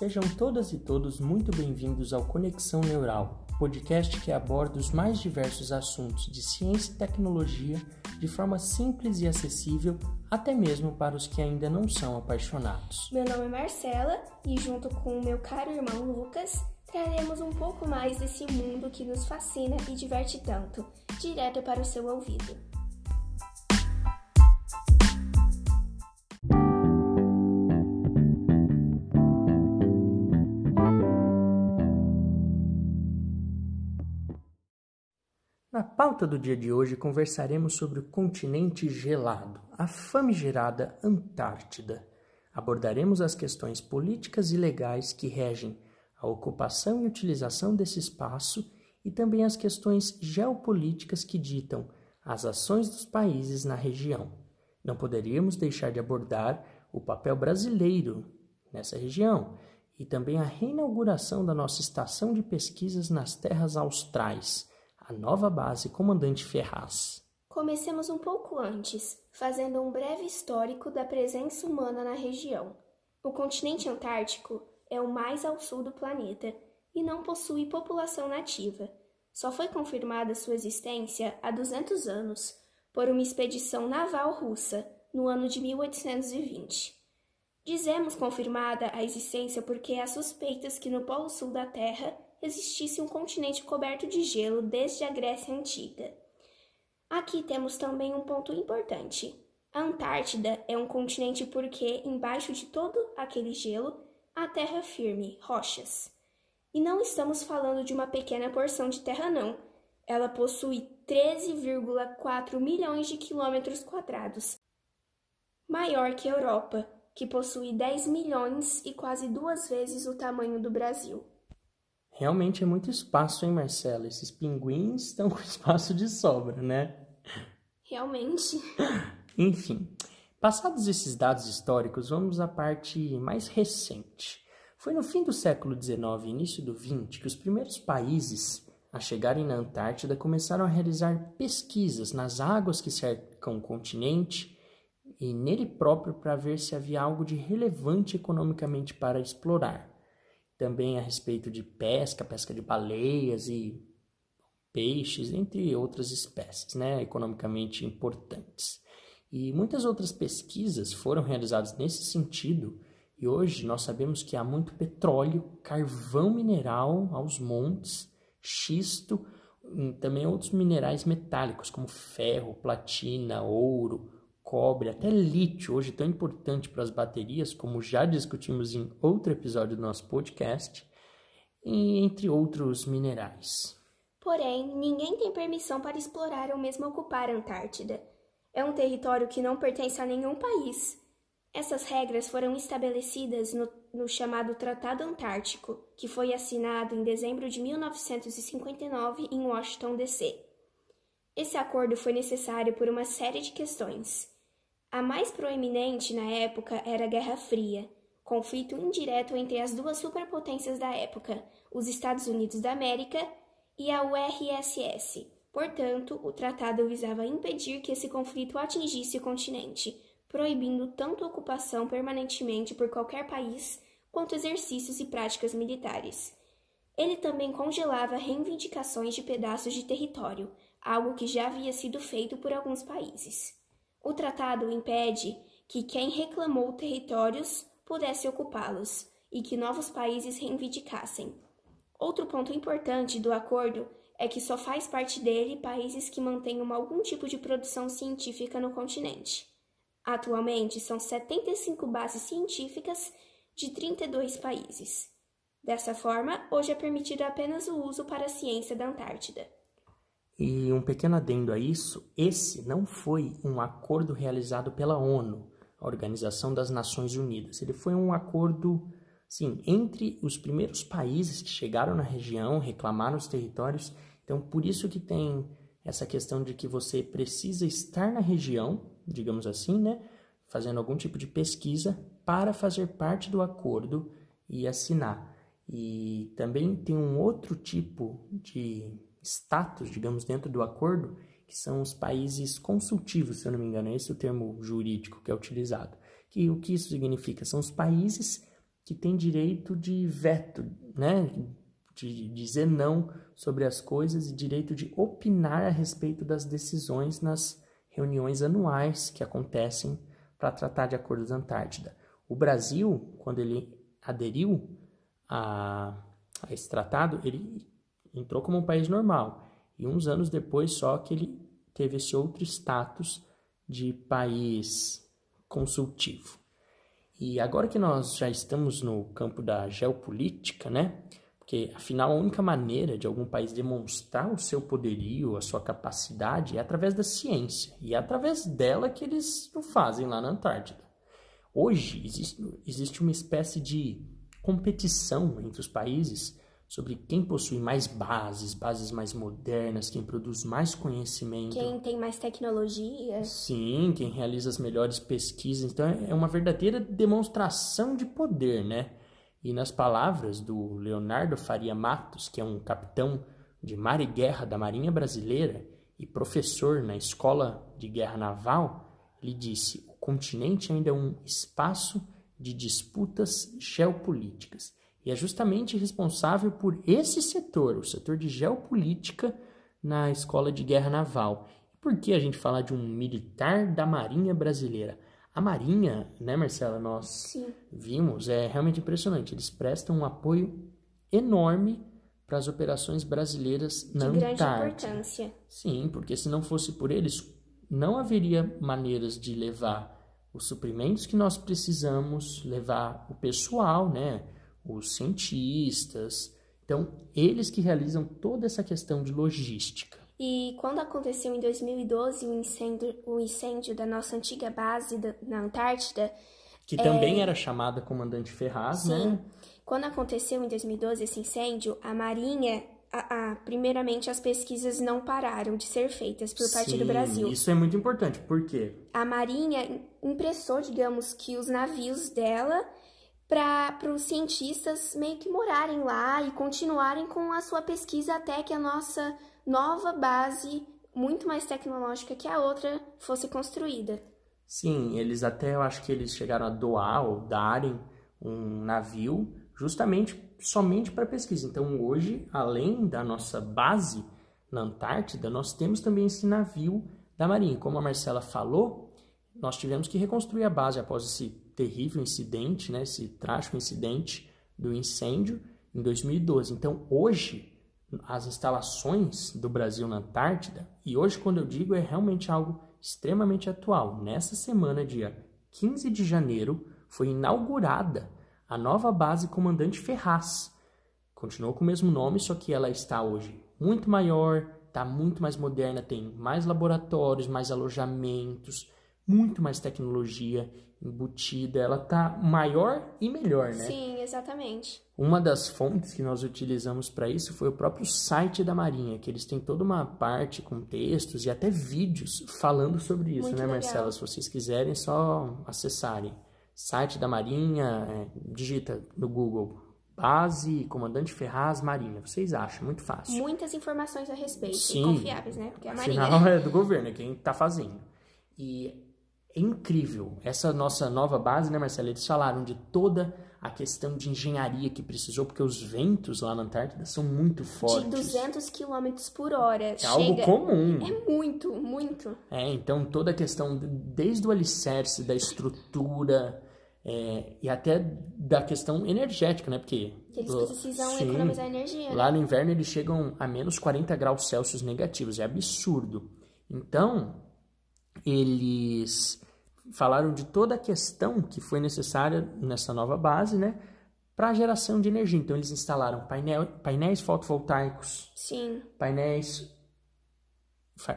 Sejam todas e todos muito bem-vindos ao Conexão Neural, podcast que aborda os mais diversos assuntos de ciência e tecnologia de forma simples e acessível, até mesmo para os que ainda não são apaixonados. Meu nome é Marcela e, junto com o meu caro irmão Lucas, traremos um pouco mais desse mundo que nos fascina e diverte tanto, direto para o seu ouvido. Pauta do dia de hoje conversaremos sobre o continente gelado, a famigerada Antártida. Abordaremos as questões políticas e legais que regem a ocupação e utilização desse espaço e também as questões geopolíticas que ditam as ações dos países na região. Não poderíamos deixar de abordar o papel brasileiro nessa região e também a reinauguração da nossa estação de pesquisas nas terras austrais a nova base Comandante Ferraz. Comecemos um pouco antes, fazendo um breve histórico da presença humana na região. O continente antártico é o mais ao sul do planeta e não possui população nativa. Só foi confirmada sua existência há 200 anos por uma expedição naval russa no ano de 1820. Dizemos confirmada a existência porque há suspeitas que no Polo Sul da Terra existisse um continente coberto de gelo desde a Grécia Antiga. Aqui temos também um ponto importante. A Antártida é um continente porque, embaixo de todo aquele gelo, há terra firme, rochas. E não estamos falando de uma pequena porção de terra, não. Ela possui 13,4 milhões de quilômetros quadrados, maior que a Europa, que possui 10 milhões e quase duas vezes o tamanho do Brasil. Realmente é muito espaço, hein, Marcela? Esses pinguins estão com espaço de sobra, né? Realmente. Enfim, passados esses dados históricos, vamos à parte mais recente. Foi no fim do século XIX e início do XX que os primeiros países a chegarem na Antártida começaram a realizar pesquisas nas águas que cercam o continente e nele próprio para ver se havia algo de relevante economicamente para explorar também a respeito de pesca, pesca de baleias e peixes, entre outras espécies, né, economicamente importantes. E muitas outras pesquisas foram realizadas nesse sentido, e hoje nós sabemos que há muito petróleo, carvão mineral aos montes, xisto, e também outros minerais metálicos como ferro, platina, ouro, cobre, até lítio, hoje tão importante para as baterias, como já discutimos em outro episódio do nosso podcast, e entre outros minerais. Porém, ninguém tem permissão para explorar ou mesmo ocupar a Antártida. É um território que não pertence a nenhum país. Essas regras foram estabelecidas no, no chamado Tratado Antártico, que foi assinado em dezembro de 1959 em Washington, D.C. Esse acordo foi necessário por uma série de questões. A mais proeminente na época era a Guerra Fria, conflito indireto entre as duas superpotências da época, os Estados Unidos da América e a URSS. Portanto, o tratado visava impedir que esse conflito atingisse o continente, proibindo tanto ocupação permanentemente por qualquer país quanto exercícios e práticas militares. Ele também congelava reivindicações de pedaços de território, algo que já havia sido feito por alguns países. O tratado impede que quem reclamou territórios pudesse ocupá-los e que novos países reivindicassem. Outro ponto importante do acordo é que só faz parte dele países que mantenham algum tipo de produção científica no continente. Atualmente, são 75 bases científicas de 32 países. Dessa forma, hoje é permitido apenas o uso para a ciência da Antártida. E um pequeno adendo a isso: esse não foi um acordo realizado pela ONU, a Organização das Nações Unidas. Ele foi um acordo, sim, entre os primeiros países que chegaram na região, reclamaram os territórios. Então, por isso que tem essa questão de que você precisa estar na região, digamos assim, né, fazendo algum tipo de pesquisa para fazer parte do acordo e assinar. E também tem um outro tipo de status, digamos, dentro do acordo, que são os países consultivos, se eu não me engano, esse é o termo jurídico que é utilizado. Que o que isso significa? São os países que tem direito de veto, né? De dizer não sobre as coisas e direito de opinar a respeito das decisões nas reuniões anuais que acontecem para tratar de acordos da Antártida. O Brasil, quando ele aderiu a, a esse tratado, ele entrou como um país normal. E uns anos depois só que ele teve esse outro status de país consultivo. E agora que nós já estamos no campo da geopolítica, né? Porque afinal a única maneira de algum país demonstrar o seu poderio, a sua capacidade é através da ciência. E é através dela que eles o fazem lá na Antártida. Hoje existe, existe uma espécie de competição entre os países sobre quem possui mais bases, bases mais modernas, quem produz mais conhecimento. Quem tem mais tecnologia. Sim, quem realiza as melhores pesquisas. Então é uma verdadeira demonstração de poder, né? E nas palavras do Leonardo Faria Matos, que é um capitão de mar e guerra da Marinha Brasileira e professor na Escola de Guerra Naval, ele disse: o continente ainda é um espaço de disputas geopolíticas e é justamente responsável por esse setor, o setor de geopolítica na Escola de Guerra Naval. E por que a gente fala de um militar da Marinha Brasileira? A Marinha, né, Marcela, nós Sim. vimos, é realmente impressionante. Eles prestam um apoio enorme para as operações brasileiras na de grande Antártida. importância. Sim, porque se não fosse por eles, não haveria maneiras de levar os suprimentos que nós precisamos, levar o pessoal, né? Os cientistas. Então, eles que realizam toda essa questão de logística. E quando aconteceu em 2012 o incêndio, o incêndio da nossa antiga base da, na Antártida, Que também era chamada Comandante Ferraz, É. sim, né? quando aconteceu em 2012 esse incêndio, a Marinha, a, a- primeiramente as pesquisas não pararam de ser feitas por parte do Brasil. Isso é muito importante, por quê? A Marinha impressou, digamos que, os navios dela para os cientistas meio que morarem lá e continuarem com a sua pesquisa até que a nossa nova base, muito mais tecnológica que a outra, fosse construída. Sim, eles até, eu acho que eles chegaram a doar ou darem um navio justamente somente para pesquisa. Então, hoje, além da nossa base na Antártida, nós temos também esse navio da Marinha. Como a Marcela falou, nós tivemos que reconstruir a base após esse terrível incidente, né, esse trágico incidente do incêndio em 2012. Então, hoje, as instalações do Brasil na Antártida, e hoje, quando eu digo, é realmente algo extremamente atual. Nessa semana, dia 15 de janeiro, foi inaugurada a nova base Comandante Ferraz. Continuou com o mesmo nome, só que ela está hoje muito maior, está muito mais moderna, tem mais laboratórios, mais alojamentos, muito mais tecnologia embutida. Ela está maior e melhor, né? Sim, exatamente. Uma das fontes que nós utilizamos para isso foi o próprio site da Marinha, que eles têm toda uma parte com textos e até vídeos falando sobre isso, Muito né, legal. Marcela? Se vocês quiserem, só acessarem. Site da Marinha, é, digita no Google base Comandante Ferraz Marinha. Vocês acham, muito fácil. Muitas informações a respeito, Sim. e confiáveis, né? Porque a Marinha... Afinal, é do governo, é quem está fazendo. E é incrível. Essa nossa nova base, né, Marcela? Eles falaram de toda a questão de engenharia que precisou, porque os ventos lá na Antártida são muito De fortes. 200 km por hora. É algo Chega... comum. É muito, muito. É, então toda a questão, de- desde o alicerce, da estrutura é, e até da questão energética, né? Porque Que eles precisam sim, economizar energia. né? Lá no inverno eles chegam a menos 40 graus Celsius negativos, é absurdo. Então, eles falaram de toda a questão que foi necessária nessa nova base, né? Para a geração de energia. Então, eles instalaram painel, painéis fotovoltaicos, Sim. painéis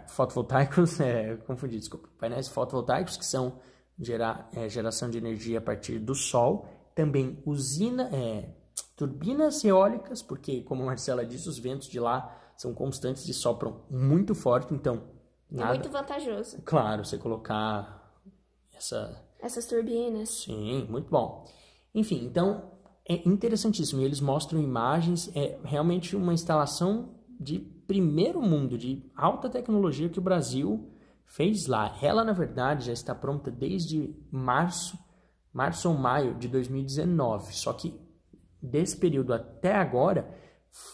fotovoltaicos, é, confundi, desculpa, painéis fotovoltaicos que são gerar, é, geração de energia a partir do sol, também usina, é, turbinas eólicas, porque como a Marcela disse, os ventos de lá são constantes e sopram muito forte, então É nada, muito vantajoso. claro, você colocar essa Essas turbinas. Sim, muito bom. Enfim, então é interessantíssimo. E eles mostram imagens, é realmente uma instalação de primeiro mundo, de alta tecnologia que o Brasil fez lá. Ela, na verdade, já está pronta desde março março ou maio de 2019. Só que desse período até agora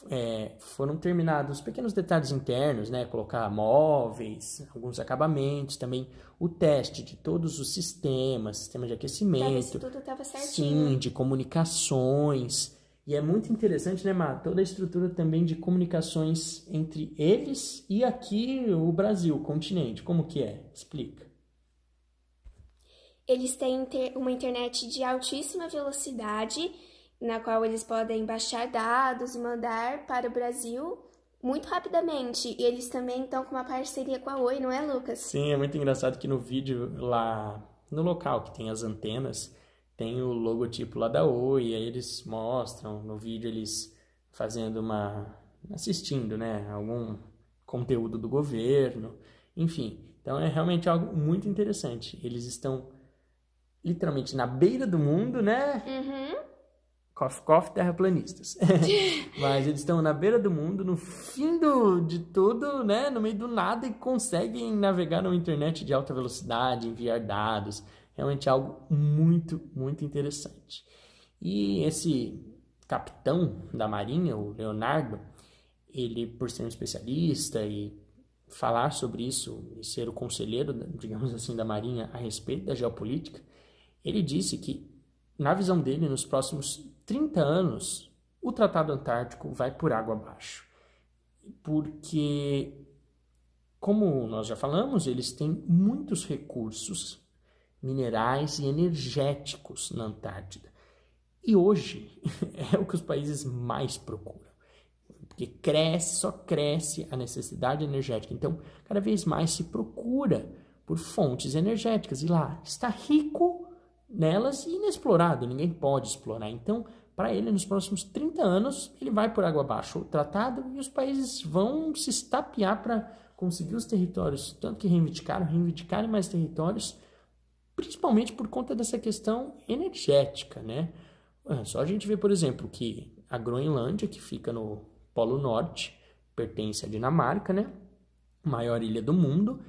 é, foram terminados pequenos detalhes internos, né? Colocar móveis, alguns acabamentos, também o teste de todos os sistemas, sistema de aquecimento, tudo tava certinho. sim, de comunicações. E é muito interessante, né, Má? Toda a estrutura também de comunicações entre eles e aqui o Brasil, o continente. Como que é? Explica. Eles têm uma internet de altíssima velocidade, na qual eles podem baixar dados e mandar para o Brasil muito rapidamente. E eles também estão com uma parceria com a Oi, não é, Lucas? Sim, é muito engraçado que no vídeo lá no local que tem as antenas, tem o logotipo lá da Oi, e aí eles mostram no vídeo eles fazendo uma assistindo, né, algum conteúdo do governo, enfim. Então é realmente algo muito interessante. Eles estão literalmente na beira do mundo, né? Uhum. Cof, cof, terraplanistas. Mas eles estão na beira do mundo, no fim do, de tudo, né? No meio do nada e conseguem navegar na internet de alta velocidade, enviar dados. Realmente é algo muito, muito interessante. E esse capitão da marinha, o Leonardo, ele, por ser um especialista e falar sobre isso e ser o conselheiro, digamos assim, da marinha a respeito da geopolítica, ele disse que, na visão dele, nos próximos 30 anos, o Tratado Antártico vai por água abaixo. Porque, como nós já falamos, eles têm muitos recursos minerais e energéticos na Antártida. E hoje é o que os países mais procuram. Porque cresce, só cresce a necessidade energética. Então, cada vez mais se procura por fontes energéticas. E lá está rico nelas e inexplorado, ninguém pode explorar. Então, para ele, nos próximos 30 anos, ele vai por água abaixo o tratado e os países vão se estapear para conseguir os territórios, tanto que reivindicaram, reivindicarem mais territórios, principalmente por conta dessa questão energética, né? É, só a gente vê, por exemplo, que a Groenlândia, que fica no Polo Norte, pertence à Dinamarca, né? Maior ilha do mundo.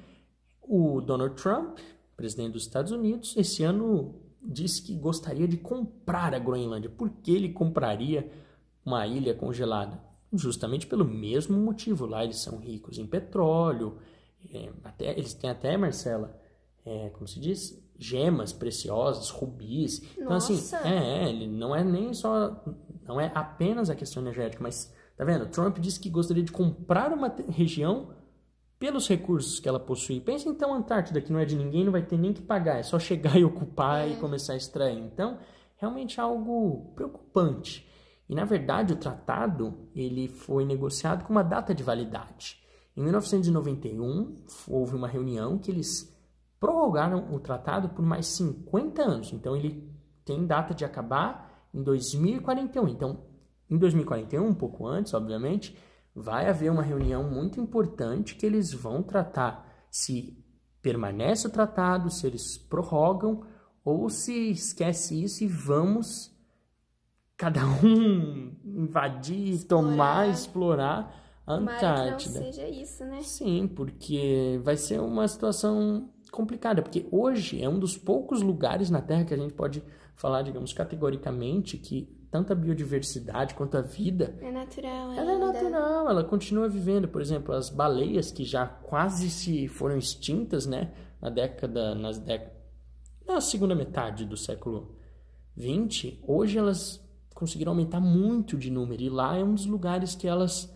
O Donald Trump, presidente dos Estados Unidos, esse ano disse que gostaria de comprar a Groenlândia. Por que ele compraria uma ilha congelada? Justamente pelo mesmo motivo. Lá eles são ricos em petróleo, é, até, eles têm até, Marcela, é, como se diz? Gemas preciosas, rubis. Então, assim, é, é, ele não é nem só. Não é apenas a questão energética, mas, tá vendo? Trump disse que gostaria de comprar uma região pelos recursos que ela possui. Pensa então a Antártida, que não é de ninguém, não vai ter nem que pagar, é só chegar e ocupar é. e começar a extrair. Então, realmente é algo preocupante. E na verdade, o tratado ele foi negociado com uma data de validade. Em 1991, houve uma reunião que eles prorrogaram o tratado por mais 50 anos. Então, ele tem data de acabar em 2041. Então, em 2041, um pouco antes, obviamente, vai haver uma reunião muito importante que eles vão tratar se permanece o tratado, se eles prorrogam ou se esquece isso e vamos cada um invadir, explorar. tomar, explorar a Antártida. Que não seja isso, né? Sim, porque vai ser uma situação complicada, porque hoje é um dos poucos lugares na Terra que a gente pode falar, digamos, categoricamente que tanto a biodiversidade quanto a vida. É natural. Ela é natural, ela continua vivendo. Por exemplo, as baleias que já quase se foram extintas, né? Na década, nas décadas, na segunda metade do século 20, hoje elas conseguiram aumentar muito de número. E lá é um dos lugares que elas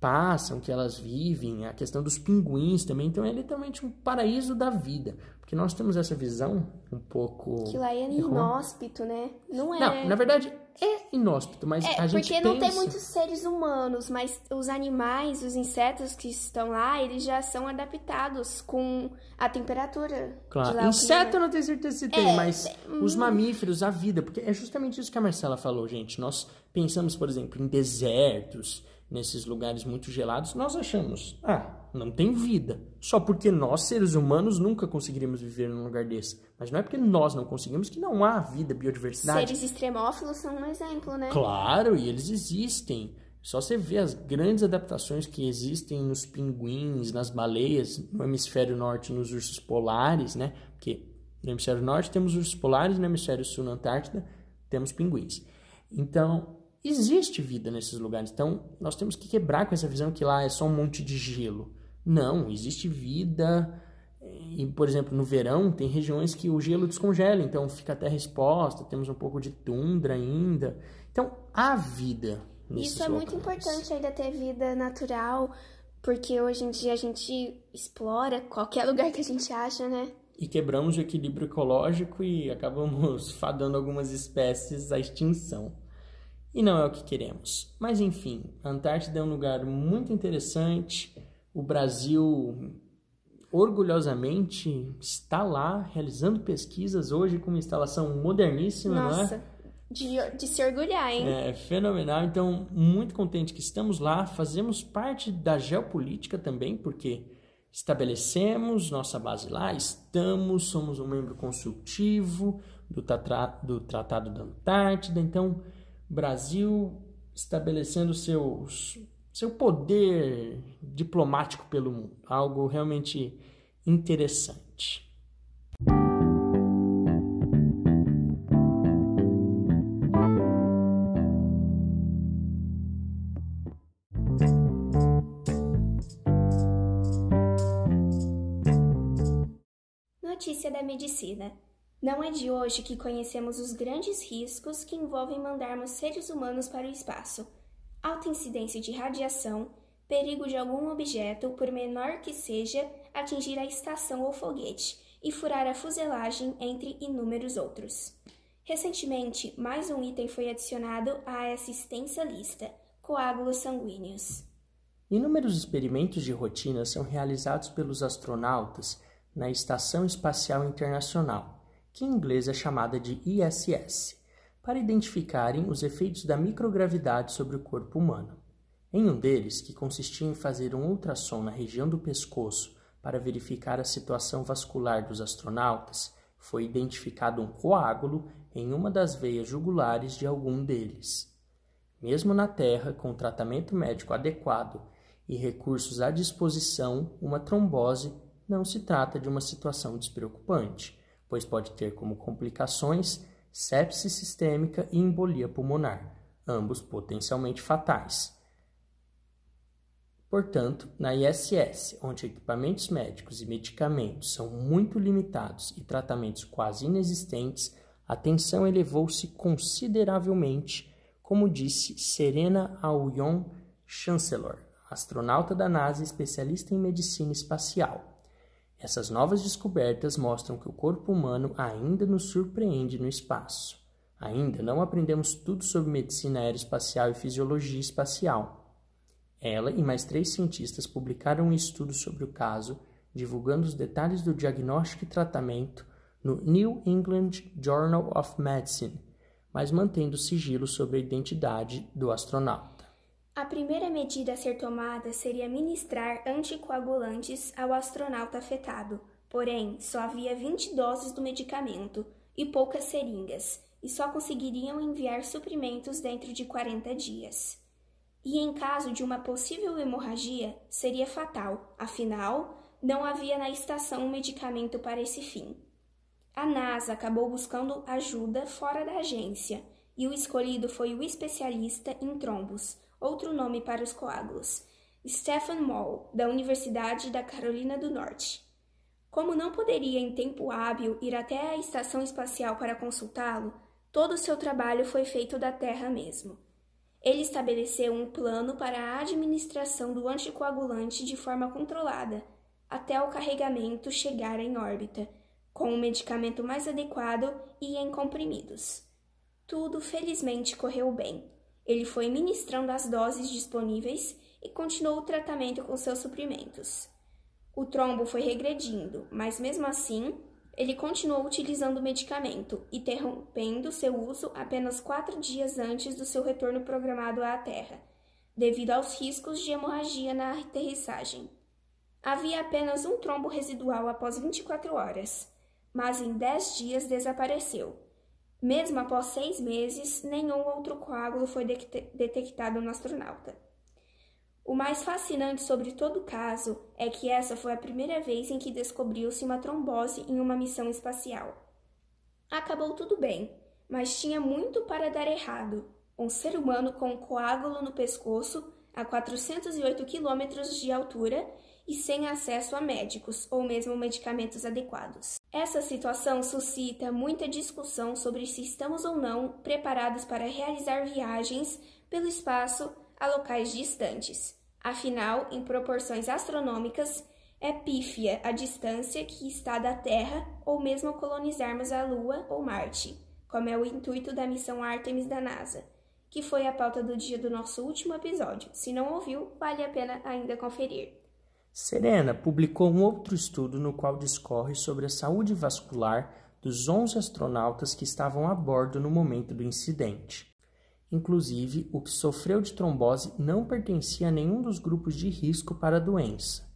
passam, que elas vivem, a questão dos pinguins também. Então é literalmente um paraíso da vida. Porque nós temos essa visão um pouco. Que lá é inóspito, né? Não é. Não, na verdade é inóspito, mas é, a gente porque pensa... não tem muitos seres humanos, mas os animais, os insetos que estão lá, eles já são adaptados com a temperatura. Claro, inseto eu não tenho certeza se tem, é, mas é, os hum. mamíferos, a vida, porque é justamente isso que a Marcela falou, gente. Nós pensamos, por exemplo, em desertos, nesses lugares muito gelados, nós achamos, ah, não tem vida. Só porque nós, seres humanos, nunca conseguiríamos viver num lugar desse. Mas não é porque nós não conseguimos que não há vida, biodiversidade. Seres extremófilos são um exemplo, né? Claro, e eles existem. Só você vê as grandes adaptações que existem nos pinguins, nas baleias, no hemisfério norte, nos ursos polares, né? Porque No hemisfério norte temos ursos polares, no hemisfério sul, na Antártida, temos pinguins. Então, existe vida nesses lugares. Então, nós temos que quebrar com essa visão que lá é só um monte de gelo. Não, existe vida. E, por exemplo, no verão tem regiões que o gelo descongela, então fica a terra exposta, temos um pouco de tundra ainda. Então, há vida. Isso é locais. muito importante ainda ter vida natural, porque hoje em dia a gente explora qualquer lugar que a gente acha, né? E quebramos o equilíbrio ecológico e acabamos fadando algumas espécies à extinção. E não é o que queremos. Mas enfim, a Antártida é um lugar muito interessante. O Brasil orgulhosamente está lá realizando pesquisas hoje com uma instalação moderníssima, Nossa, não é? de, de se orgulhar, hein? É fenomenal. Então, muito contente que estamos lá, fazemos parte da geopolítica também, porque estabelecemos nossa base lá, estamos, somos um membro consultivo do, tatra, do Tratado da Antártida. Então, Brasil estabelecendo seus, seu poder diplomático pelo mundo, algo realmente interessante. Notícia da medicina. Não é de hoje que conhecemos os grandes riscos que envolvem mandarmos seres humanos para o espaço. Alta incidência de radiação, perigo de algum objeto, por menor que seja, atingir a estação ou foguete e furar a fuselagem, entre inúmeros outros. Recentemente, mais um item foi adicionado à extensa lista: coágulos sanguíneos. Inúmeros experimentos de rotina são realizados pelos astronautas na Estação Espacial Internacional, que em inglês é chamada de ISS, para identificarem os efeitos da microgravidade sobre o corpo humano. Em um deles, que consistia em fazer um ultrassom na região do pescoço para verificar a situação vascular dos astronautas, foi identificado um coágulo em uma das veias jugulares de algum deles. Mesmo na Terra, com tratamento médico adequado e recursos à disposição, uma trombose não se trata de uma situação despreocupante, pois pode ter como complicações sepse sistêmica e embolia pulmonar, ambos potencialmente fatais. Portanto, na ISS, onde equipamentos médicos e medicamentos são muito limitados e tratamentos quase inexistentes, a tensão elevou-se consideravelmente, como disse Serena Auyon Chancellor, astronauta da NASA especialista em medicina espacial. Essas novas descobertas mostram que o corpo humano ainda nos surpreende no espaço. Ainda não aprendemos tudo sobre medicina aeroespacial e fisiologia espacial. Ela e mais três cientistas publicaram um estudo sobre o caso, divulgando os detalhes do diagnóstico e tratamento no New England Journal of Medicine, mas mantendo sigilo sobre a identidade do astronauta. A primeira medida a ser tomada seria ministrar anticoagulantes ao astronauta afetado, porém, só havia 20 doses do medicamento e poucas seringas, e só conseguiriam enviar suprimentos dentro de 40 dias. E em caso de uma possível hemorragia, seria fatal, afinal, não havia na estação um medicamento para esse fim. A NASA acabou buscando ajuda fora da agência, e o escolhido foi o especialista em trombos outro nome para os coágulos, Stephen Moll, da Universidade da Carolina do Norte. Como não poderia em tempo hábil ir até a estação espacial para consultá-lo, todo o seu trabalho foi feito da Terra mesmo. Ele estabeleceu um plano para a administração do anticoagulante de forma controlada, até o carregamento chegar em órbita, com o medicamento mais adequado e em comprimidos. Tudo felizmente correu bem. Ele foi ministrando as doses disponíveis e continuou o tratamento com seus suprimentos. O trombo foi regredindo, mas mesmo assim, ele continuou utilizando o medicamento, interrompendo seu uso apenas quatro dias antes do seu retorno programado à Terra, devido aos riscos de hemorragia na aterrissagem. Havia apenas um trombo residual após 24 horas, mas em 10 dias desapareceu mesmo após seis meses, nenhum outro coágulo foi detectado no astronauta. O mais fascinante sobre todo o caso é que essa foi a primeira vez em que descobriu-se uma trombose em uma missão espacial. Acabou tudo bem, mas tinha muito para dar errado. Um ser humano com um coágulo no pescoço a 408 quilômetros de altura e sem acesso a médicos ou mesmo medicamentos adequados. Essa situação suscita muita discussão sobre se estamos ou não preparados para realizar viagens pelo espaço a locais distantes. Afinal, em proporções astronômicas, é pífia a distância que está da Terra ou mesmo colonizarmos a Lua ou Marte, como é o intuito da missão Artemis da NASA, que foi a pauta do dia do nosso último episódio. Se não ouviu, vale a pena ainda conferir. Serena publicou um outro estudo no qual discorre sobre a saúde vascular dos 11 astronautas que estavam a bordo no momento do incidente. Inclusive, o que sofreu de trombose não pertencia a nenhum dos grupos de risco para a doença.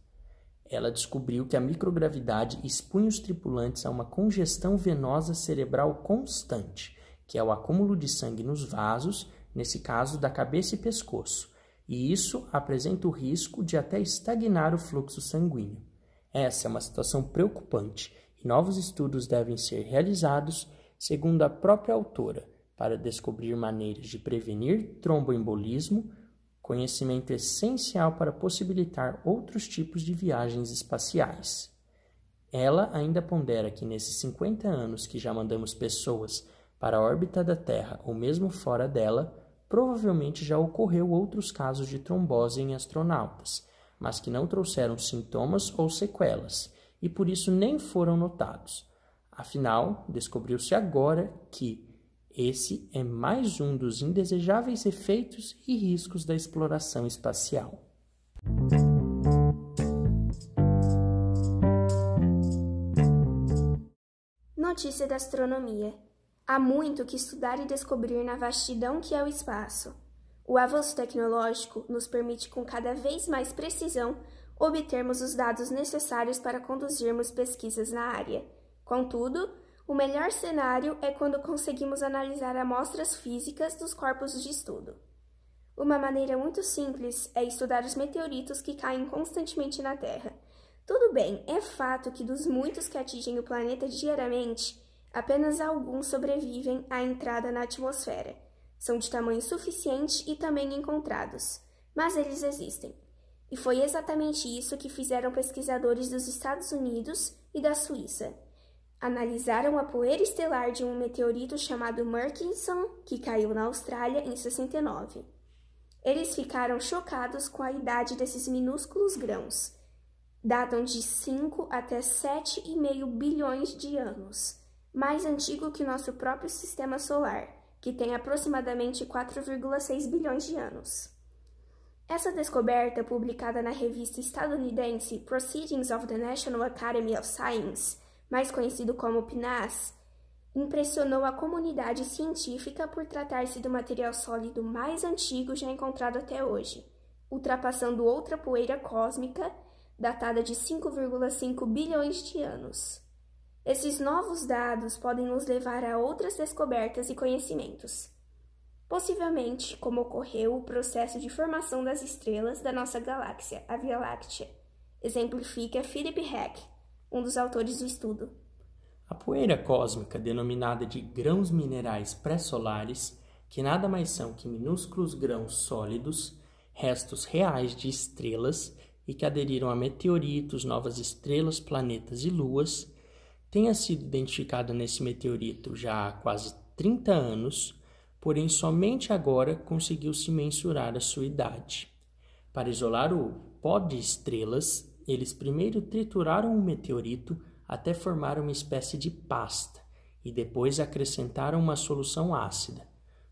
Ela descobriu que a microgravidade expunha os tripulantes a uma congestão venosa cerebral constante, que é o acúmulo de sangue nos vasos, nesse caso da cabeça e pescoço, e isso apresenta o risco de até estagnar o fluxo sanguíneo. Essa é uma situação preocupante e novos estudos devem ser realizados, segundo a própria autora, para descobrir maneiras de prevenir tromboembolismo, conhecimento essencial para possibilitar outros tipos de viagens espaciais. Ela ainda pondera que nesses 50 anos que já mandamos pessoas para a órbita da Terra ou mesmo fora dela, provavelmente já ocorreu outros casos de trombose em astronautas, mas que não trouxeram sintomas ou sequelas e por isso nem foram notados. Afinal, descobriu-se agora que esse é mais um dos indesejáveis efeitos e riscos da exploração espacial. Notícia da astronomia. Há muito que estudar e descobrir na vastidão que é o espaço. O avanço tecnológico nos permite, com cada vez mais precisão, obtermos os dados necessários para conduzirmos pesquisas na área. Contudo, o melhor cenário é quando conseguimos analisar amostras físicas dos corpos de estudo. Uma maneira muito simples é estudar os meteoritos que caem constantemente na Terra. Tudo bem, é fato que dos muitos que atingem o planeta diariamente, apenas alguns sobrevivem à entrada na atmosfera. São de tamanho suficiente e também encontrados, mas eles existem. E foi exatamente isso que fizeram pesquisadores dos Estados Unidos e da Suíça analisaram a poeira estelar de um meteorito chamado Murchison, que caiu na Austrália em 69. Eles ficaram chocados com a idade desses minúsculos grãos. Datam de 5 até 7,5 bilhões de anos, mais antigo que nosso próprio sistema solar, que tem aproximadamente 4,6 bilhões de anos. Essa descoberta, publicada na revista estadunidense Proceedings of the National Academy of Science, mais conhecido como PNAS, impressionou a comunidade científica por tratar-se do material sólido mais antigo já encontrado até hoje, ultrapassando outra poeira cósmica datada de 5,5 bilhões de anos. Esses novos dados podem nos levar a outras descobertas e conhecimentos. Possivelmente, como ocorreu o processo de formação das estrelas da nossa galáxia, a Via Láctea, exemplifica Philip Heck, um dos autores do estudo. A poeira cósmica, denominada de grãos minerais pré-solares, que nada mais são que minúsculos grãos sólidos, restos reais de estrelas e que aderiram a meteoritos, novas estrelas, planetas e luas, tenha sido identificada nesse meteorito já há quase 30 anos, porém somente agora conseguiu-se mensurar a sua idade. Para isolar o pó de estrelas, eles primeiro trituraram o meteorito até formar uma espécie de pasta e depois acrescentaram uma solução ácida.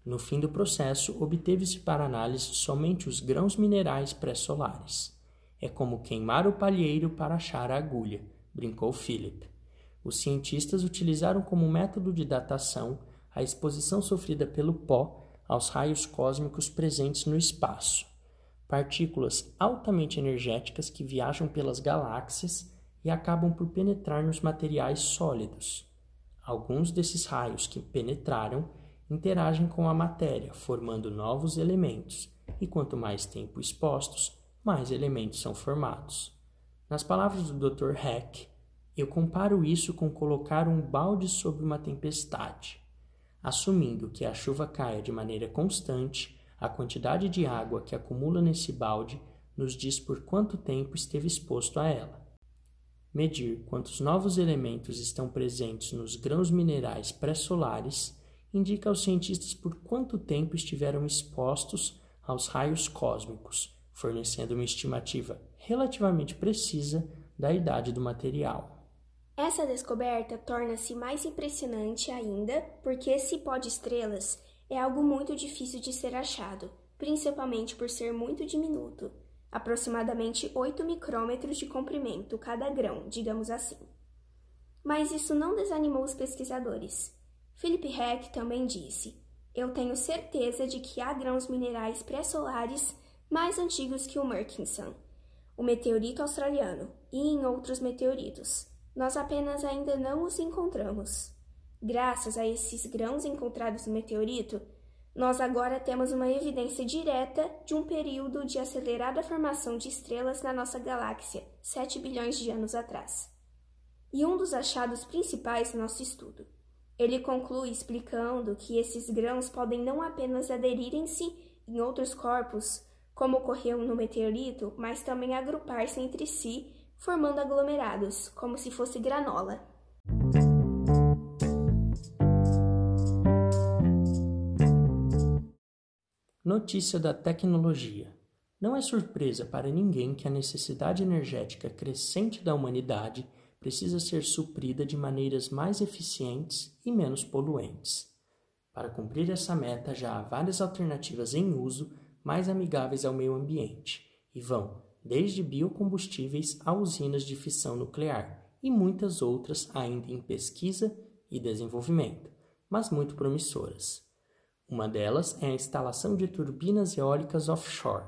No fim do processo, obteve-se para análise somente os grãos minerais pré-solares. É como queimar o palheiro para achar a agulha, brincou Philip. Os cientistas utilizaram como método de datação a exposição sofrida pelo pó aos raios cósmicos presentes no espaço partículas altamente energéticas que viajam pelas galáxias e acabam por penetrar nos materiais sólidos. Alguns desses raios que penetraram interagem com a matéria, formando novos elementos, e quanto mais tempo expostos, mais elementos são formados. Nas palavras do Dr. Heck, eu comparo isso com colocar um balde sobre uma tempestade. Assumindo que a chuva caia de maneira constante, a quantidade de água que acumula nesse balde nos diz por quanto tempo esteve exposto a ela. Medir quantos novos elementos estão presentes nos grãos minerais pré-solares indica aos cientistas por quanto tempo estiveram expostos aos raios cósmicos, fornecendo uma estimativa relativamente precisa da idade do material. Essa descoberta torna-se mais impressionante ainda porque esse pó de estrelas é algo muito difícil de ser achado, principalmente por ser muito diminuto, aproximadamente 8 micrômetros de comprimento cada grão, digamos assim. Mas isso não desanimou os pesquisadores. Philip Heck também disse: Eu tenho certeza de que há grãos minerais pré-solares mais antigos que o Murchison, o meteorito australiano, e em outros meteoritos nós apenas ainda não os encontramos. Graças a esses grãos encontrados no meteorito, nós agora temos uma evidência direta de um período de acelerada formação de estrelas na nossa galáxia, 7 bilhões de anos atrás. E um dos achados principais do nosso estudo. Ele conclui explicando que esses grãos podem não apenas aderirem-se em outros corpos, como ocorreu no meteorito, mas também agrupar-se entre si formando aglomerados, como se fosse granola. Notícia da tecnologia. Não é surpresa para ninguém que a necessidade energética crescente da humanidade precisa ser suprida de maneiras mais eficientes e menos poluentes. Para cumprir essa meta, já há várias alternativas em uso mais amigáveis ao meio ambiente e vão desde biocombustíveis a usinas de fissão nuclear e muitas outras ainda em pesquisa e desenvolvimento, mas muito promissoras. Uma delas é a instalação de turbinas eólicas offshore.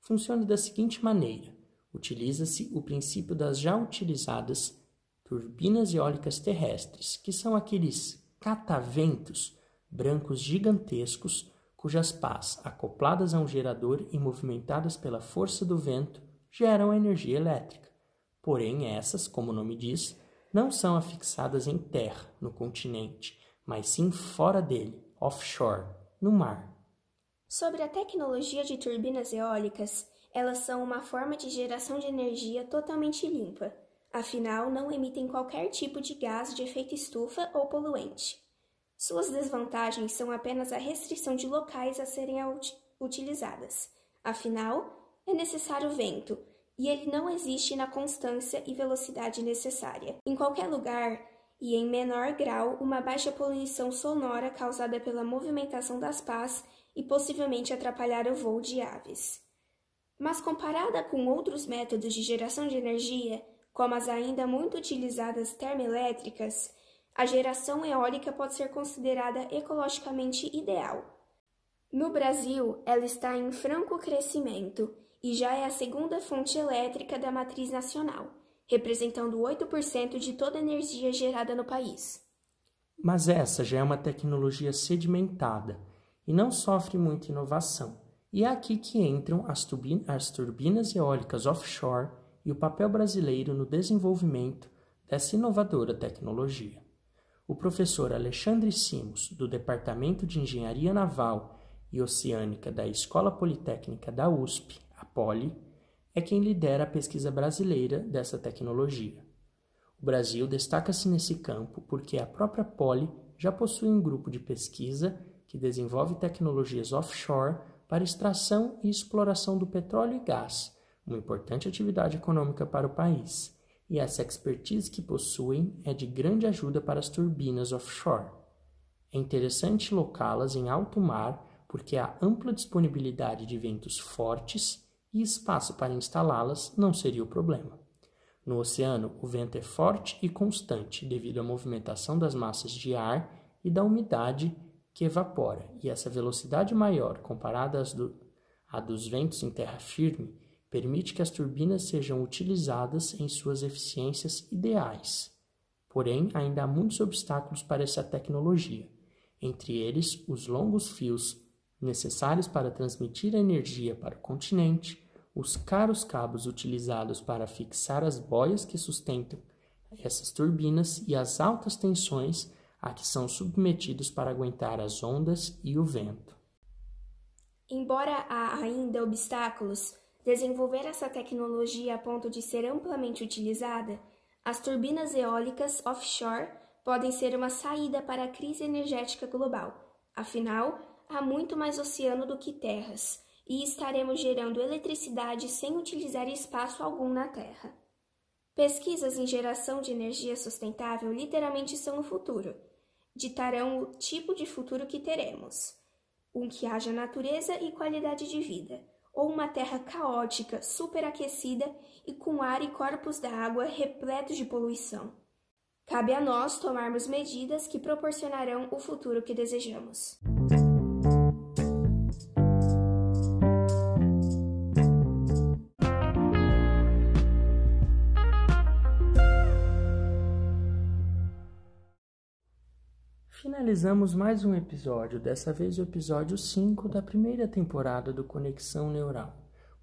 Funciona da seguinte maneira: utiliza-se o princípio das já utilizadas turbinas eólicas terrestres, que são aqueles cataventos brancos gigantescos cujas pás, acopladas a um gerador e movimentadas pela força do vento, geram energia elétrica. Porém, essas, como o nome diz, não são afixadas em terra, no continente, mas sim fora dele, offshore, no mar. Sobre a tecnologia de turbinas eólicas, elas são uma forma de geração de energia totalmente limpa, afinal, não emitem qualquer tipo de gás de efeito estufa ou poluente. Suas desvantagens são apenas a restrição de locais a serem utilizadas. Afinal, é necessário vento, e ele não existe na constância e velocidade necessária. Em qualquer lugar, e em menor grau, uma baixa poluição sonora causada pela movimentação das pás e possivelmente atrapalhar o voo de aves. Mas comparada com outros métodos de geração de energia, como as ainda muito utilizadas termoelétricas, a geração eólica pode ser considerada ecologicamente ideal. No Brasil, ela está em franco crescimento e já é a segunda fonte elétrica da matriz nacional, representando 8% de toda a energia gerada no país. Mas essa já é uma tecnologia sedimentada e não sofre muita inovação. E é aqui que entram as, as turbinas eólicas offshore e o papel brasileiro no desenvolvimento dessa inovadora tecnologia o professor Alexandre Simos, do Departamento de Engenharia Naval e Oceânica da Escola Politécnica da USP, a Poli, é quem lidera a pesquisa brasileira dessa tecnologia. O Brasil destaca-se nesse campo porque a própria Poli já possui um grupo de pesquisa que desenvolve tecnologias offshore para extração e exploração do petróleo e gás, uma importante atividade econômica para o país e essa expertise que possuem é de grande ajuda para as turbinas offshore. É interessante locá-las em alto mar porque há ampla disponibilidade de ventos fortes e espaço para instalá-las não seria o problema. No oceano, o vento é forte e constante devido à movimentação das massas de ar e da umidade que evapora, e essa velocidade maior comparada às do, à dos ventos em terra firme permite que as turbinas sejam utilizadas em suas eficiências ideais. Porém, ainda há muitos obstáculos para essa tecnologia, entre eles os longos fios necessários para transmitir a energia para o continente, os caros cabos utilizados para fixar as boias que sustentam essas turbinas e as altas tensões a que são submetidos para aguentar as ondas e o vento. Embora há ainda obstáculos, desenvolver essa tecnologia a ponto de ser amplamente utilizada, as turbinas eólicas offshore podem ser uma saída para a crise energética global. Afinal, há muito mais oceano do que terras, e estaremos gerando eletricidade sem utilizar espaço algum na Terra. Pesquisas em geração de energia sustentável literalmente são o futuro. Ditarão o tipo de futuro que teremos: um que haja natureza e qualidade de vida, ou uma terra caótica, superaquecida e com ar e corpos da água repletos de poluição. Cabe a nós tomarmos medidas que proporcionarão o futuro que desejamos. Finalizamos mais um episódio, dessa vez o episódio 5 da primeira temporada do Conexão Neural,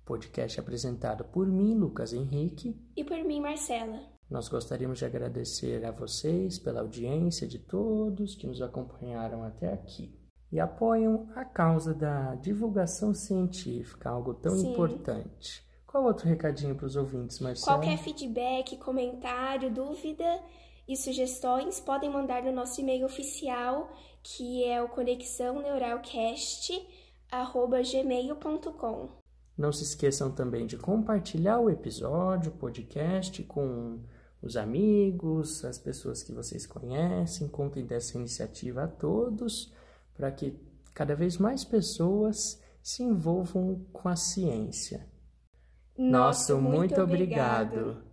podcast apresentado por mim, Lucas Henrique, E por mim, Marcela. Nós gostaríamos de agradecer a vocês pela audiência de todos que nos acompanharam até aqui e apoiam a causa da divulgação científica, algo tão Sim. importante. Qual outro recadinho para os ouvintes, Marcelo? Qualquer feedback, comentário, dúvida e sugestões podem mandar no nosso e-mail oficial, que é o conexãoneuralcast@gmail.com. Não se esqueçam também de compartilhar o episódio, o podcast com os amigos, as pessoas que vocês conhecem. Contem dessa iniciativa a todos para que cada vez mais pessoas se envolvam com a ciência. Nosso muito obrigado.